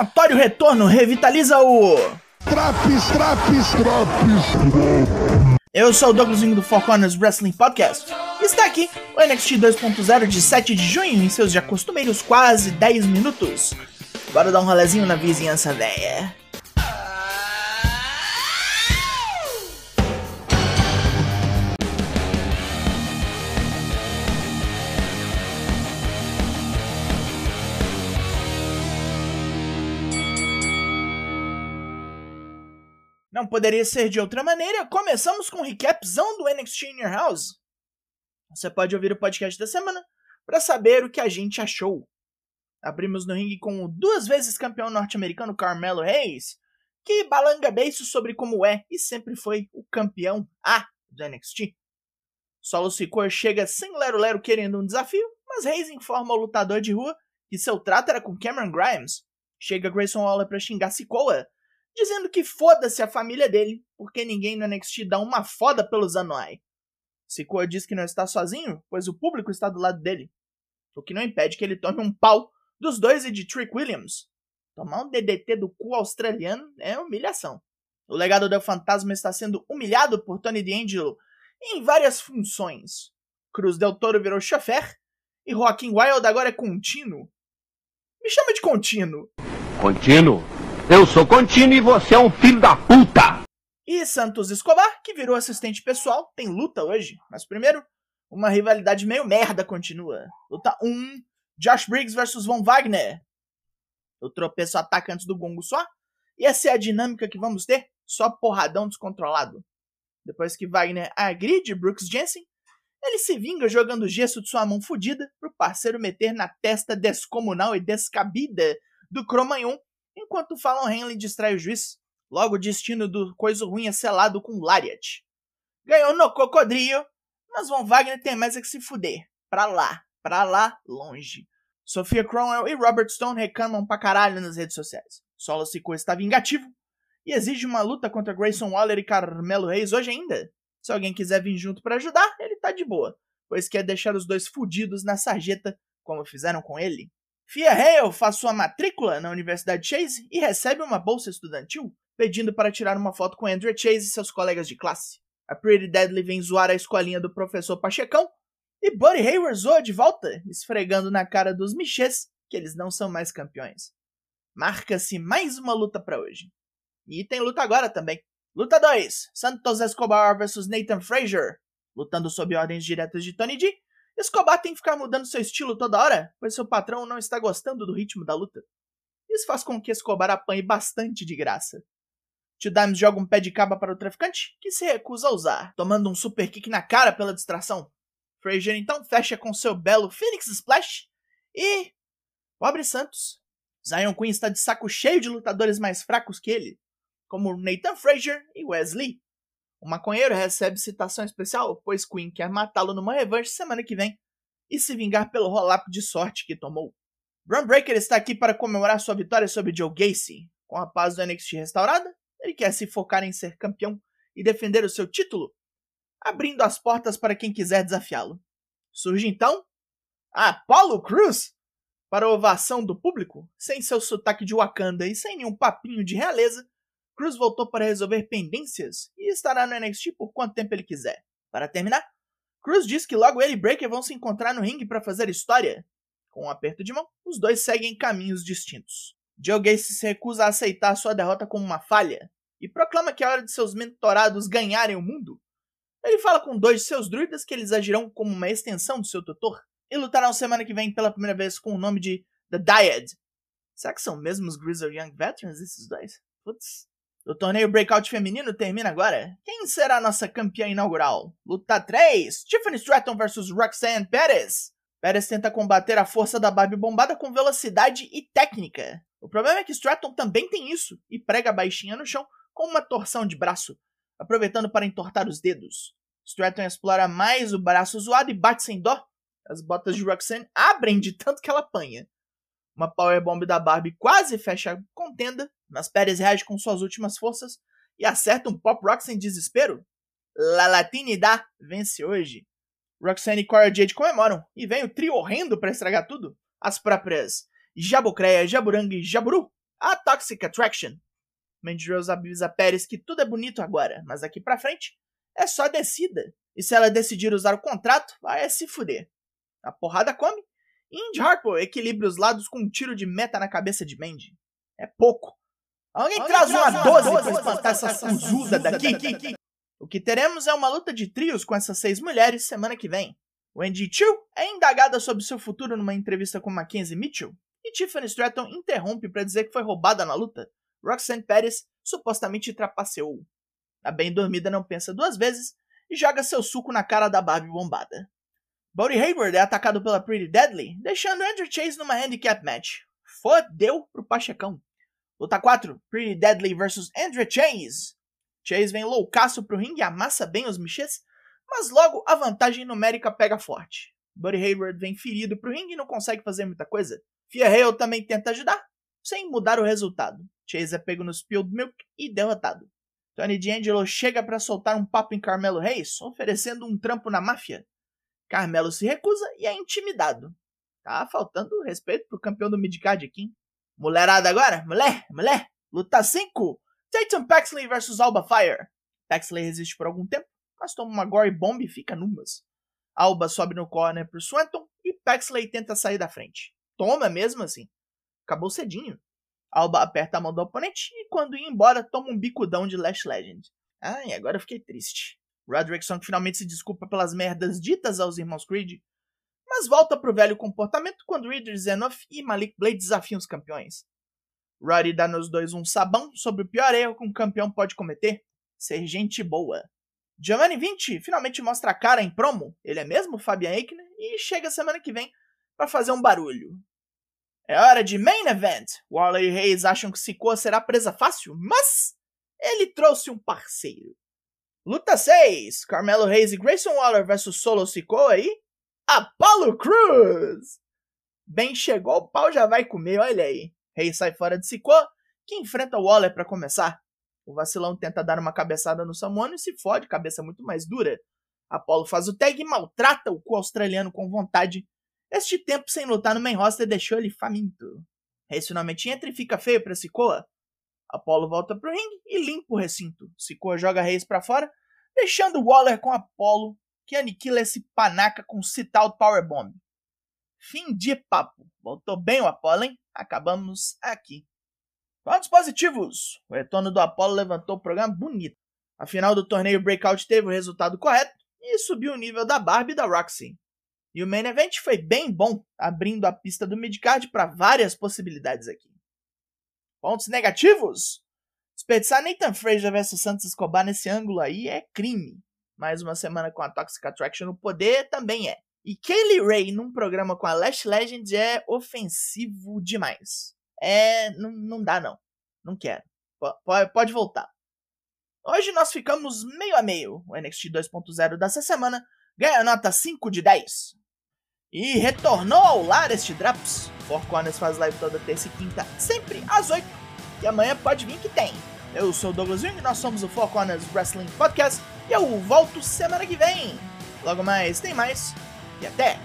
notório retorno revitaliza o. Traps, traps, traps. Eu sou o Douglas Vinho do Four Corners Wrestling Podcast. E está aqui o NXT 2.0 de 7 de junho, em seus já costumeiros quase 10 minutos. Bora dar um rolezinho na vizinhança véia. Não poderia ser de outra maneira. Começamos com um recapzão do NXT in Your House. Você pode ouvir o podcast da semana para saber o que a gente achou. Abrimos no ringue com o duas vezes campeão norte-americano Carmelo Reis, que balanga beiços sobre como é e sempre foi o campeão A do NXT. Solo Sikoa chega sem lero-lero querendo um desafio, mas Reis informa o lutador de rua que seu trato era com Cameron Grimes. Chega Grayson Waller para xingar Sikoa, dizendo que foda-se a família dele, porque ninguém no NXT dá uma foda pelos Anoa'i. Sikoa diz que não está sozinho, pois o público está do lado dele, o que não impede que ele tome um pau dos dois e de Trick Williams. Tomar um DDT do cu australiano é humilhação. O legado do fantasma está sendo humilhado por Tony D'Angelo em várias funções. Cruz Del Toro virou chofer e Joaquim Wild agora é contínuo. Me chama de contínuo. Contínuo? Eu sou contínuo e você é um filho da puta! E Santos Escobar, que virou assistente pessoal, tem luta hoje. Mas primeiro, uma rivalidade meio merda continua. Luta 1, Josh Briggs versus Von Wagner. Eu tropeço atacantes do gongo só. E essa é a dinâmica que vamos ter, só porradão descontrolado. Depois que Wagner agride Brooks Jensen, ele se vinga jogando gesso de sua mão fodida pro parceiro meter na testa descomunal e descabida do Cromanhon, enquanto Fallon Henley distrai o juiz. Logo o destino do coisa ruim é selado com Lariat. Ganhou no cocodrio, mas Von Wagner tem mais é que se fuder. Pra lá, pra lá, longe. Sofia Cromwell e Robert Stone reclamam pra caralho nas redes sociais. Solo Sikoa está vingativo e exige uma luta contra Grayson Waller e Carmelo Reis hoje ainda. Se alguém quiser vir junto para ajudar, ele tá de boa, pois quer deixar os dois fudidos na sarjeta, como fizeram com ele. Fia Hale faz sua matrícula na Universidade Chase e recebe uma bolsa estudantil, pedindo para tirar uma foto com Andrew Chase e seus colegas de classe. A Pretty Deadly vem zoar a escolinha do professor Pachecão, e Buddy Hayward zoa de volta, esfregando na cara dos Michês que eles não são mais campeões. Marca-se mais uma luta para hoje. E tem luta agora também. Luta 2: Santos Escobar vs Nathan Frazier. Lutando sob ordens diretas de Tony D, Escobar tem que ficar mudando seu estilo toda hora, pois seu patrão não está gostando do ritmo da luta. Isso faz com que Escobar apanhe bastante de graça. Tio Dimes joga um pé de caba para o traficante, que se recusa a usar, tomando um super kick na cara pela distração. Frazier então fecha com seu belo Phoenix Splash e. Pobre Santos. Zion Queen está de saco cheio de lutadores mais fracos que ele, como Nathan Frazier e Wesley. O maconheiro recebe citação especial, pois Queen quer matá-lo numa revanche semana que vem e se vingar pelo roll-up de sorte que tomou. Bron Breaker está aqui para comemorar sua vitória sobre Joe Gacy. Com a paz do NXT restaurada, ele quer se focar em ser campeão e defender o seu título, abrindo as portas para quem quiser desafiá-lo. Surge então Apollo Cruz para a ovação do público, sem seu sotaque de Wakanda e sem nenhum papinho de realeza. Cruz voltou para resolver pendências e estará no NXT por quanto tempo ele quiser. Para terminar, Cruz diz que logo ele e Breaker vão se encontrar no ringue para fazer história. Com um aperto de mão, os dois seguem caminhos distintos. Joe Gacy se recusa a aceitar sua derrota como uma falha e proclama que é hora de seus mentorados ganharem o mundo. Ele fala com dois de seus druidas que eles agirão como uma extensão do seu tutor e lutarão semana que vem pela primeira vez com o nome de The Dyad. Será que são mesmo os Grizzled Young Veterans esses dois? Putz. O torneio Breakout feminino termina agora. Quem será a nossa campeã inaugural? Luta 3: Tiffany Stratton vs Roxanne Perez. Perez tenta combater a força da Barbie bombada com velocidade e técnica. O problema é que Stratton também tem isso e prega a baixinha no chão com uma torção de braço, aproveitando para entortar os dedos. Stratton explora mais o braço zoado e bate sem dó. As botas de Roxanne abrem de tanto que ela apanha. Uma powerbomb da Barbie quase fecha a contenda, mas Pérez reage com suas últimas forças e acerta um Pop Rocks em desespero. La Latinidad vence hoje. Roxanne e Cora Jade comemoram e vem o trio horrendo para estragar tudo. As próprias Jabucreia, Jaburanga e Jaburu a Toxic Attraction. Mandy Rose avisa Pérez que tudo é bonito agora, mas daqui pra frente é só descida. E se ela decidir usar o contrato, vai se fuder. A porrada come Indy Harper equilibra os lados com um tiro de meta na cabeça de Mandy. É pouco. Alguém, Alguém traz uma 12 para espantar essa fuzuda daqui. daqui. O que teremos é uma luta de trios com essas seis mulheres semana que vem. Wendy Chu é indagada sobre seu futuro numa entrevista com Mackenzie Mitchell e Tiffany Stratton interrompe para dizer que foi roubada na luta. Roxanne Perez supostamente trapaceou. A bem dormida não pensa duas vezes e joga seu suco na cara da Barbie bombada. Bodie Hayward é atacado pela Pretty Deadly, deixando Andrew Chase numa handicap match. Fodeu pro Pachecão. Luta 4, Pretty Deadly vs Andrew Chase. Chase vem loucaço pro ringue e amassa bem os michês, mas logo a vantagem numérica pega forte. Buddy Hayward vem ferido pro ringue e não consegue fazer muita coisa. Fia Hale também tenta ajudar, sem mudar o resultado. Chase é pego no Spilled Milk e derrotado. Tony D'Angelo chega para soltar um papo em Carmelo Reis, oferecendo um trampo na máfia. Carmelo se recusa e é intimidado. Tá faltando respeito pro campeão do midcard aqui. Hein? Mulherada agora? Mulher, mulher. Luta 5. Tatum Paxley vs Alba Fire. Paxley resiste por algum tempo, mas toma uma gore bomb e fica numas. Alba sobe no corner pro Swanton e Paxley tenta sair da frente. Toma mesmo assim. Acabou cedinho. Alba aperta a mão do oponente e quando ia embora toma um bicudão de Lash Legend. Ai, agora eu fiquei triste. Roderickson finalmente se desculpa pelas merdas ditas aos irmãos Creed, mas volta pro velho comportamento quando Reader Zenoff e Malik Blade desafiam os campeões. Roddy dá nos dois um sabão sobre o pior erro que um campeão pode cometer: ser gente boa. Giovanni Vinci finalmente mostra a cara em promo, ele é mesmo Fabian Eichner, e chega semana que vem para fazer um barulho. É hora de main event! Waller e Reis acham que Sikoa será presa fácil, mas ele trouxe um parceiro. Luta 6: Carmelo Reis e Grayson Waller vs Solo Sikoa e Apollo Cruz! Bem chegou, o pau já vai comer, olha aí. Reis sai fora de Sikoa, que enfrenta Waller para começar. O vacilão tenta dar uma cabeçada no Samuano e se fode, cabeça muito mais dura. Apollo faz o tag e maltrata o cu australiano com vontade. Este tempo sem lutar no main roster deixou ele faminto. Reis finalmente entra e fica feio para Sikoa. Apollo volta pro ringue e limpa o recinto. Sikoa joga Reis para fora, deixando Waller com Apollo, que aniquila esse panaca com sit-out powerbomb. Fim de papo. Voltou bem o Apollo, hein? Acabamos aqui. Pontos positivos. O retorno do Apollo levantou o programa bonito. A final do torneio Breakout teve o resultado correto e subiu o nível da Barbie e da Roxy. E o main event foi bem bom, abrindo a pista do midcard para várias possibilidades aqui. Pontos negativos? Desperdiçar Nathan Fraser versus Santos Escobar nesse ângulo aí é crime. Mais uma semana com a Toxic Attraction no poder também é. E Kaylee Ray num programa com a Lash Legends é ofensivo demais. É. Não, não dá, não. Não quero. P pode voltar. Hoje nós ficamos meio a meio. O NXT 2.0 dessa semana ganha nota 5 de 10. E retornou ao lar este Drops. Four Corners faz live toda terça e quinta, sempre às 8. E amanhã pode vir que tem. Eu sou o Douglas Jung, nós somos o Four Corners Wrestling Podcast. E eu volto semana que vem. Logo mais, tem mais. E até!